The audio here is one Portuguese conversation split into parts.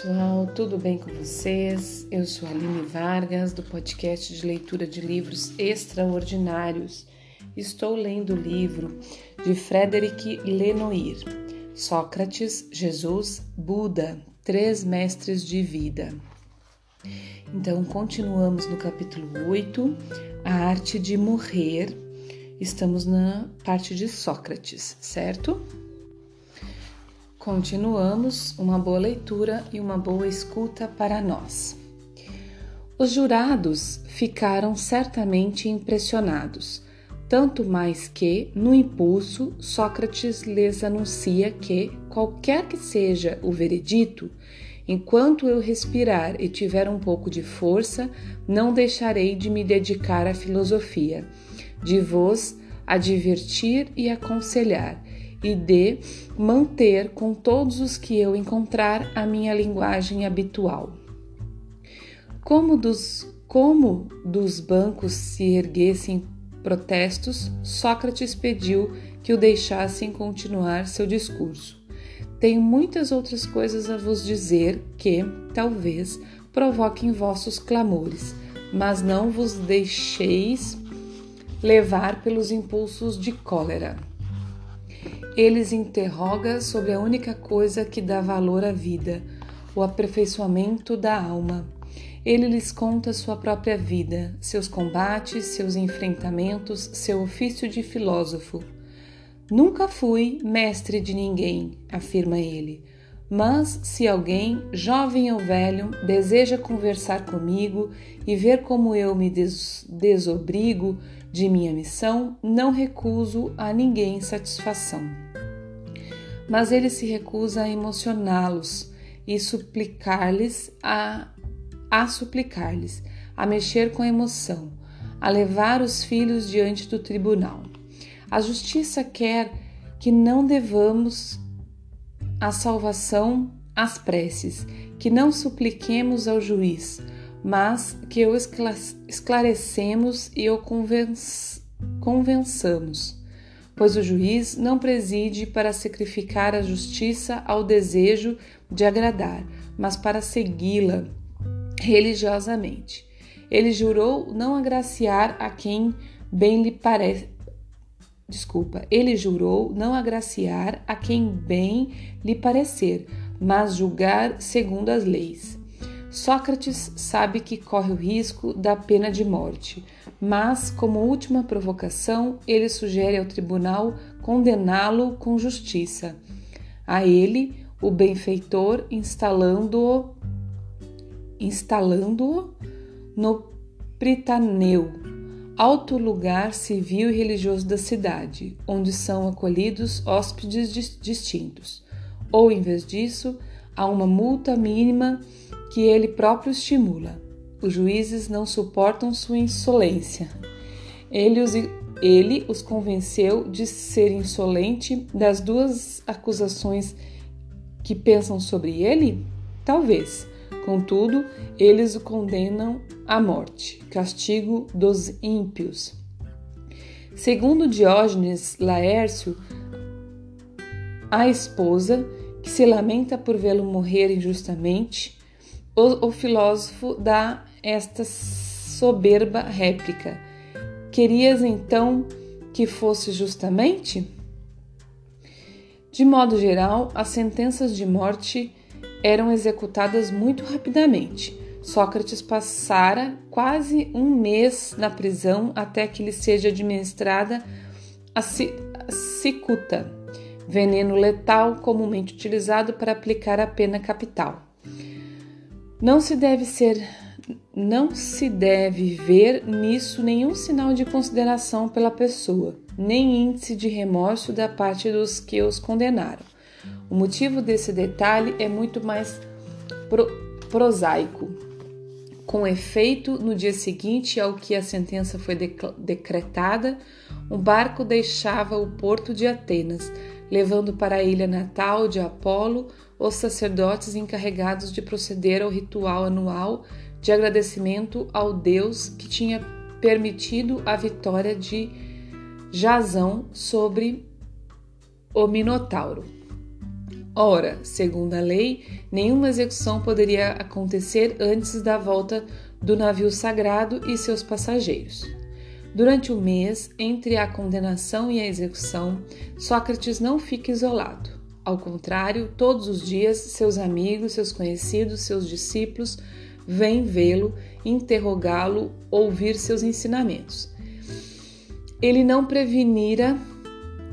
pessoal, tudo bem com vocês? Eu sou Aline Vargas, do podcast de leitura de livros extraordinários. Estou lendo o livro de Frederic Lenoir, Sócrates, Jesus, Buda, Três Mestres de Vida. Então, continuamos no capítulo 8, A Arte de Morrer. Estamos na parte de Sócrates, certo? Continuamos, uma boa leitura e uma boa escuta para nós. Os jurados ficaram certamente impressionados, tanto mais que, no impulso, Sócrates lhes anuncia que, qualquer que seja o veredito, enquanto eu respirar e tiver um pouco de força, não deixarei de me dedicar à filosofia, de vos advertir e aconselhar e de manter com todos os que eu encontrar a minha linguagem habitual. Como dos, como dos bancos se erguessem protestos, Sócrates pediu que o deixassem continuar seu discurso. Tenho muitas outras coisas a vos dizer que, talvez, provoquem vossos clamores, mas não vos deixeis levar pelos impulsos de cólera. Eles interroga sobre a única coisa que dá valor à vida, o aperfeiçoamento da alma. Ele lhes conta sua própria vida, seus combates, seus enfrentamentos, seu ofício de filósofo. Nunca fui mestre de ninguém, afirma ele. Mas se alguém, jovem ou velho, deseja conversar comigo e ver como eu me des desobrigo de minha missão, não recuso a ninguém satisfação. Mas ele se recusa a emocioná-los e suplicar-lhes a, a suplicar-lhes, a mexer com emoção, a levar os filhos diante do tribunal. A justiça quer que não devamos a salvação às preces, que não supliquemos ao juiz, mas que o esclarecemos e o convençamos, pois o juiz não preside para sacrificar a justiça ao desejo de agradar, mas para segui-la religiosamente. Ele jurou não agraciar a quem bem lhe parece. Desculpa, ele jurou não agraciar a quem bem lhe parecer, mas julgar segundo as leis. Sócrates sabe que corre o risco da pena de morte, mas, como última provocação, ele sugere ao tribunal condená-lo com justiça. A ele, o benfeitor, instalando-o instalando no Pritaneu, alto lugar civil e religioso da cidade, onde são acolhidos hóspedes distintos. Ou, em vez disso, há uma multa mínima que ele próprio estimula. Os juízes não suportam sua insolência. Ele os, ele os convenceu de ser insolente das duas acusações que pensam sobre ele? Talvez. Contudo, eles o condenam à morte, castigo dos ímpios. Segundo Diógenes Laércio, a esposa, que se lamenta por vê-lo morrer injustamente, o, o filósofo dá esta soberba réplica: Querias então que fosse justamente? De modo geral, as sentenças de morte eram executadas muito rapidamente. Sócrates passara quase um mês na prisão até que lhe seja administrada a cicuta, veneno letal comumente utilizado para aplicar a pena capital. Não se deve ser não se deve ver nisso nenhum sinal de consideração pela pessoa, nem índice de remorso da parte dos que os condenaram. O motivo desse detalhe é muito mais pro, prosaico. Com efeito, no dia seguinte ao que a sentença foi decretada, um barco deixava o porto de Atenas, levando para a ilha natal de Apolo os sacerdotes encarregados de proceder ao ritual anual de agradecimento ao Deus que tinha permitido a vitória de Jazão sobre o Minotauro. Ora, segundo a lei, nenhuma execução poderia acontecer antes da volta do navio sagrado e seus passageiros. Durante o mês entre a condenação e a execução, Sócrates não fica isolado. Ao contrário, todos os dias seus amigos, seus conhecidos, seus discípulos vêm vê-lo, interrogá-lo, ouvir seus ensinamentos. Ele não prevenira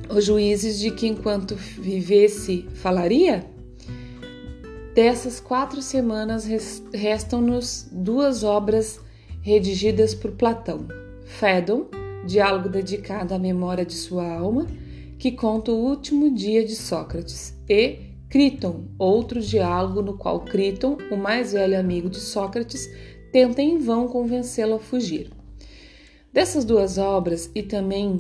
os juízes de que enquanto vivesse falaria? Dessas quatro semanas restam-nos duas obras redigidas por Platão: Fédon, diálogo dedicado à memória de sua alma, que conta o último dia de Sócrates, e Criton, outro diálogo no qual Criton, o mais velho amigo de Sócrates, tenta em vão convencê-lo a fugir. Dessas duas obras e também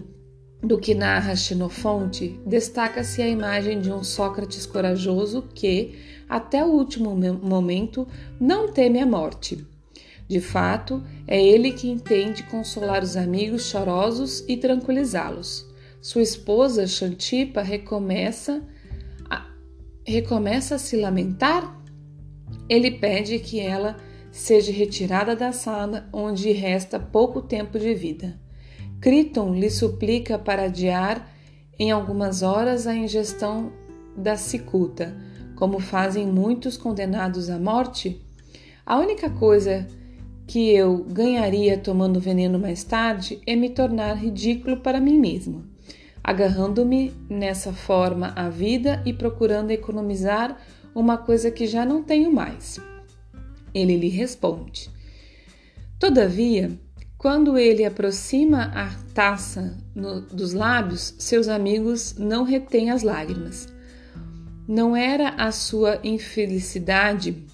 do que narra Xenofonte, destaca-se a imagem de um Sócrates corajoso que, até o último momento, não teme a morte. De fato, é ele que entende consolar os amigos chorosos e tranquilizá-los. Sua esposa, Xantipa, recomeça a, recomeça a se lamentar. Ele pede que ela seja retirada da sala onde resta pouco tempo de vida. Criton lhe suplica para adiar em algumas horas a ingestão da cicuta, como fazem muitos condenados à morte. A única coisa que eu ganharia tomando veneno mais tarde é me tornar ridículo para mim mesmo, agarrando-me nessa forma à vida e procurando economizar uma coisa que já não tenho mais. Ele lhe responde: Todavia, quando ele aproxima a taça no, dos lábios, seus amigos não retêm as lágrimas. Não era a sua infelicidade,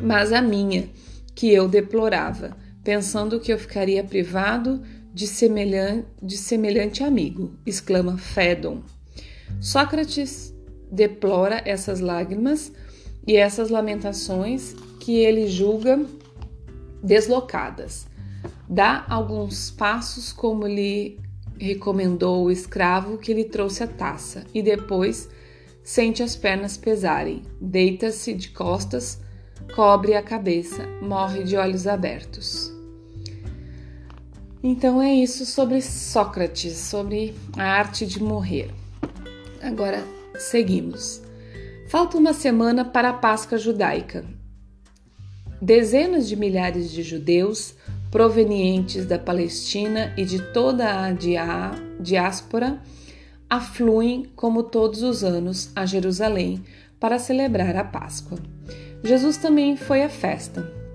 mas a minha, que eu deplorava, pensando que eu ficaria privado de semelhante, de semelhante amigo, exclama Fédon. Sócrates deplora essas lágrimas e essas lamentações que ele julga deslocadas Dá alguns passos como lhe recomendou o escravo que lhe trouxe a taça e depois sente as pernas pesarem, deita-se de costas, cobre a cabeça, morre de olhos abertos. Então é isso sobre Sócrates, sobre a arte de morrer. Agora seguimos. Falta uma semana para a Páscoa judaica. Dezenas de milhares de judeus provenientes da Palestina e de toda a diáspora afluem, como todos os anos, a Jerusalém para celebrar a Páscoa. Jesus também foi à festa.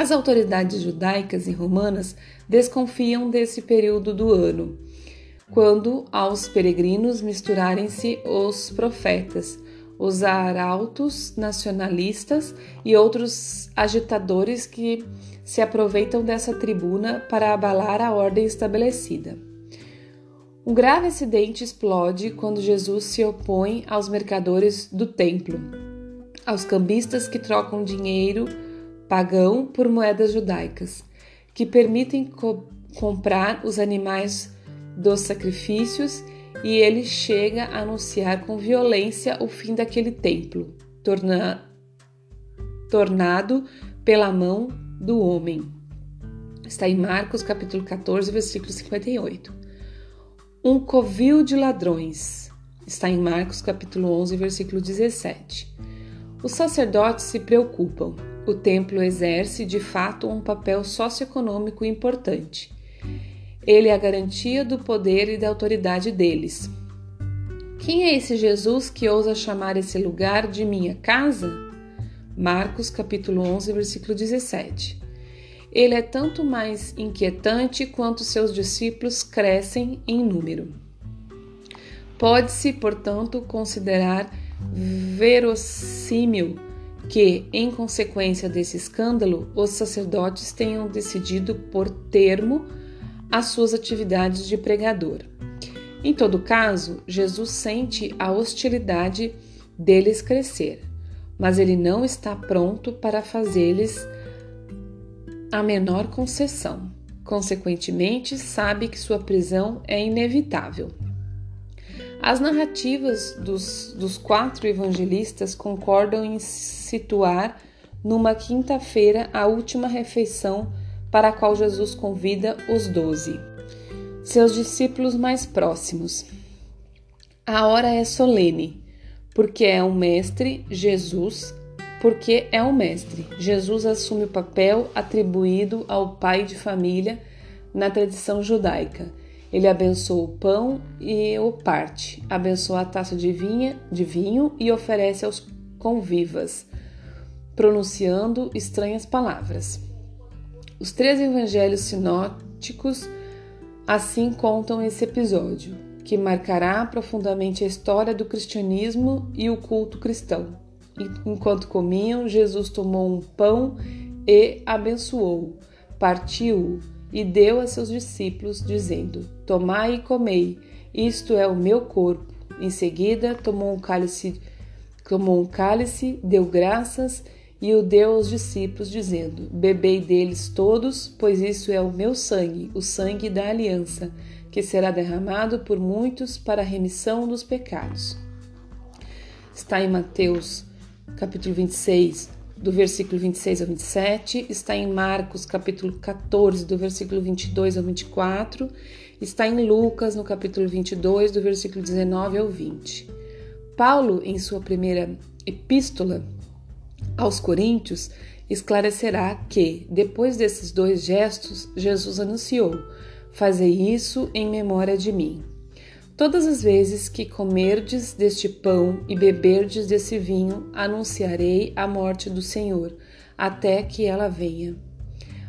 As autoridades judaicas e romanas desconfiam desse período do ano, quando aos peregrinos misturarem-se os profetas, os arautos nacionalistas e outros agitadores que se aproveitam dessa tribuna para abalar a ordem estabelecida. Um grave acidente explode quando Jesus se opõe aos mercadores do templo, aos cambistas que trocam dinheiro pagão por moedas judaicas, que permitem co comprar os animais dos sacrifícios e ele chega a anunciar com violência o fim daquele templo, torna tornado pela mão do homem. Está em Marcos capítulo 14, versículo 58. Um covil de ladrões. Está em Marcos capítulo 11, versículo 17. Os sacerdotes se preocupam. O templo exerce de fato um papel socioeconômico importante. Ele é a garantia do poder e da autoridade deles. Quem é esse Jesus que ousa chamar esse lugar de minha casa? Marcos capítulo 11, versículo 17. Ele é tanto mais inquietante quanto seus discípulos crescem em número. Pode-se, portanto, considerar verossímil que, em consequência desse escândalo, os sacerdotes tenham decidido por termo as suas atividades de pregador. Em todo caso, Jesus sente a hostilidade deles crescer mas ele não está pronto para fazer-lhes a menor concessão. Consequentemente, sabe que sua prisão é inevitável. As narrativas dos, dos quatro evangelistas concordam em situar numa quinta-feira a última refeição para a qual Jesus convida os doze, seus discípulos mais próximos. A hora é solene, porque é um mestre, Jesus, porque é um mestre. Jesus assume o papel atribuído ao pai de família na tradição judaica ele abençoa o pão e o parte, abençoa a taça de, vinha, de vinho e oferece aos convivas, pronunciando estranhas palavras. Os três evangelhos sinóticos assim contam esse episódio, que marcará profundamente a história do cristianismo e o culto cristão. Enquanto comiam, Jesus tomou um pão e abençoou, partiu-o e deu a seus discípulos, dizendo: Tomai e comei, isto é o meu corpo. Em seguida, tomou um cálice, tomou um cálice, deu graças e o deu aos discípulos, dizendo: Bebei deles todos, pois isso é o meu sangue, o sangue da aliança, que será derramado por muitos para a remissão dos pecados. Está em Mateus, capítulo 26, do versículo 26 ao 27, está em Marcos, capítulo 14, do versículo 22 ao 24, está em Lucas, no capítulo 22, do versículo 19 ao 20. Paulo, em sua primeira epístola aos Coríntios, esclarecerá que, depois desses dois gestos, Jesus anunciou: Fazei isso em memória de mim. Todas as vezes que comerdes deste pão e beberdes desse vinho, anunciarei a morte do Senhor, até que ela venha.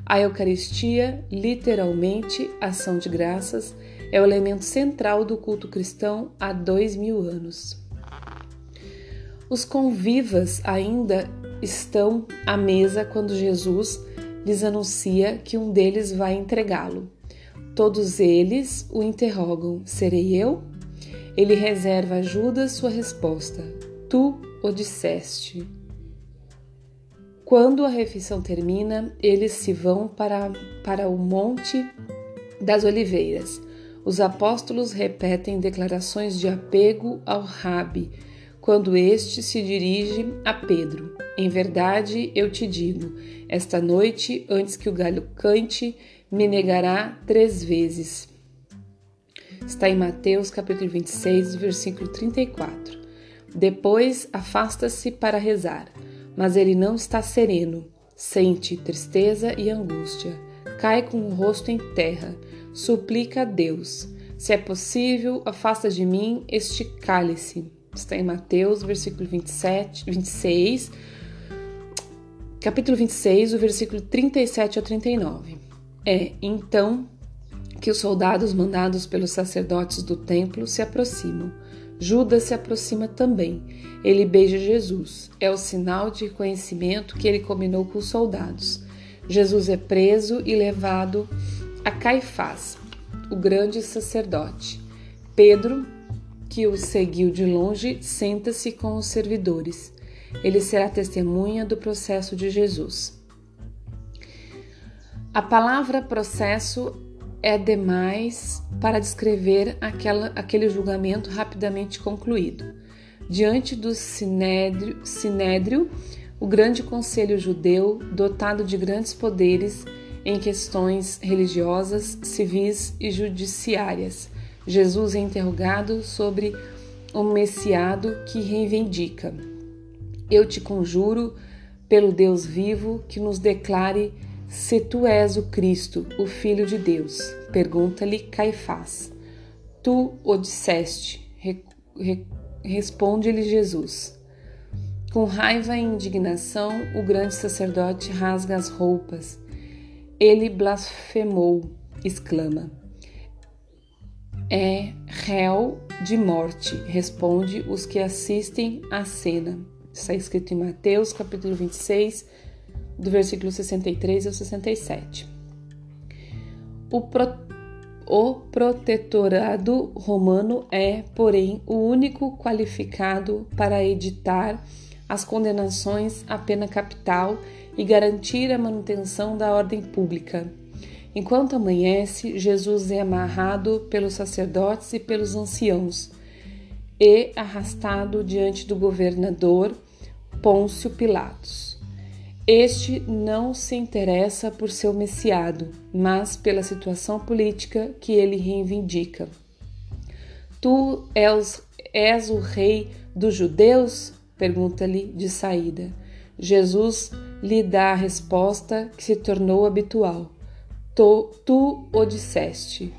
A Eucaristia, literalmente ação de graças, é o elemento central do culto cristão há dois mil anos. Os convivas ainda estão à mesa quando Jesus lhes anuncia que um deles vai entregá-lo. Todos eles o interrogam: Serei eu? Ele reserva a Judas sua resposta: Tu o disseste. Quando a refeição termina, eles se vão para, para o Monte das Oliveiras. Os apóstolos repetem declarações de apego ao Rabi, quando este se dirige a Pedro. Em verdade, eu te digo: esta noite, antes que o galho cante, me negará três vezes. Está em Mateus capítulo 26, versículo 34. Depois afasta-se para rezar, mas ele não está sereno. Sente tristeza e angústia. Cai com o rosto em terra. Suplica a Deus. Se é possível, afasta de mim este cálice. Está em Mateus, versículo 27, 26, capítulo 26, o versículo 37 a 39. É então que os soldados mandados pelos sacerdotes do templo se aproximam. Judas se aproxima também. Ele beija Jesus. É o sinal de reconhecimento que ele combinou com os soldados. Jesus é preso e levado a Caifás, o grande sacerdote. Pedro, que o seguiu de longe, senta-se com os servidores. Ele será testemunha do processo de Jesus. A palavra processo é demais para descrever aquela, aquele julgamento rapidamente concluído. Diante do sinédrio, sinédrio, o grande conselho judeu, dotado de grandes poderes em questões religiosas, civis e judiciárias, Jesus é interrogado sobre o messiado que reivindica. Eu te conjuro, pelo Deus vivo, que nos declare se tu és o Cristo, o Filho de Deus, pergunta-lhe Caifás. Tu o disseste, re, re, responde-lhe Jesus. Com raiva e indignação, o grande sacerdote rasga as roupas. Ele blasfemou, exclama. É réu de morte, responde os que assistem à cena. Está escrito em Mateus, capítulo 26, do versículo 63 ao 67. O, pro, o protetorado romano é, porém, o único qualificado para editar as condenações à pena capital e garantir a manutenção da ordem pública. Enquanto amanhece, Jesus é amarrado pelos sacerdotes e pelos anciãos. e arrastado diante do governador Pôncio Pilatos. Este não se interessa por seu messiado, mas pela situação política que ele reivindica. Tu és, és o rei dos judeus? pergunta-lhe de saída. Jesus lhe dá a resposta que se tornou habitual. Tu, tu o disseste.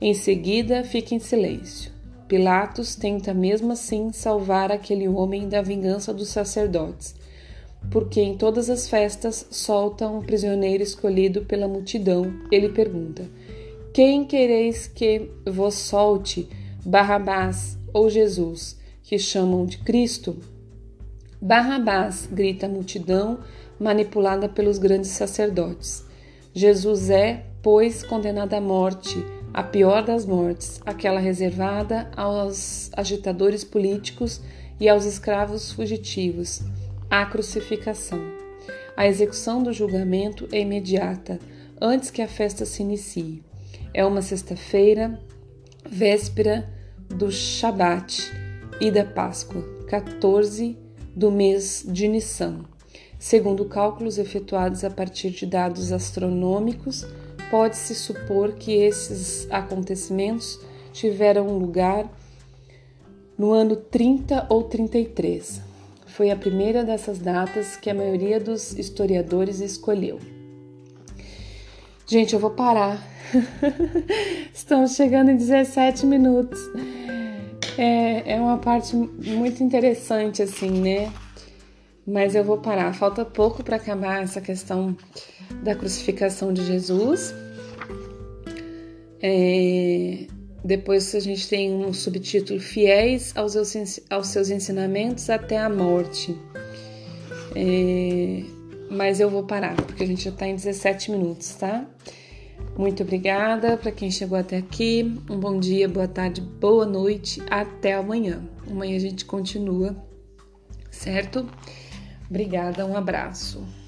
Em seguida, fica em silêncio. Pilatos tenta mesmo assim salvar aquele homem da vingança dos sacerdotes, porque em todas as festas solta um prisioneiro escolhido pela multidão. Ele pergunta: Quem quereis que vos solte, Barrabás ou Jesus, que chamam de Cristo? Barrabás, grita a multidão, manipulada pelos grandes sacerdotes. Jesus é, pois, condenado à morte a pior das mortes, aquela reservada aos agitadores políticos e aos escravos fugitivos, a crucificação. A execução do julgamento é imediata, antes que a festa se inicie. É uma sexta-feira, véspera do Shabat e da Páscoa, 14 do mês de Nissan. Segundo cálculos efetuados a partir de dados astronômicos, pode-se supor que esses acontecimentos tiveram lugar no ano 30 ou 33. Foi a primeira dessas datas que a maioria dos historiadores escolheu. Gente, eu vou parar. Estamos chegando em 17 minutos. É, é uma parte muito interessante, assim, né? Mas eu vou parar. Falta pouco para acabar essa questão da crucificação de Jesus. É, depois a gente tem um subtítulo Fiéis aos, aos seus ensinamentos até a morte. É, mas eu vou parar, porque a gente já está em 17 minutos, tá? Muito obrigada para quem chegou até aqui. Um bom dia, boa tarde, boa noite. Até amanhã. Amanhã a gente continua, certo? Obrigada, um abraço.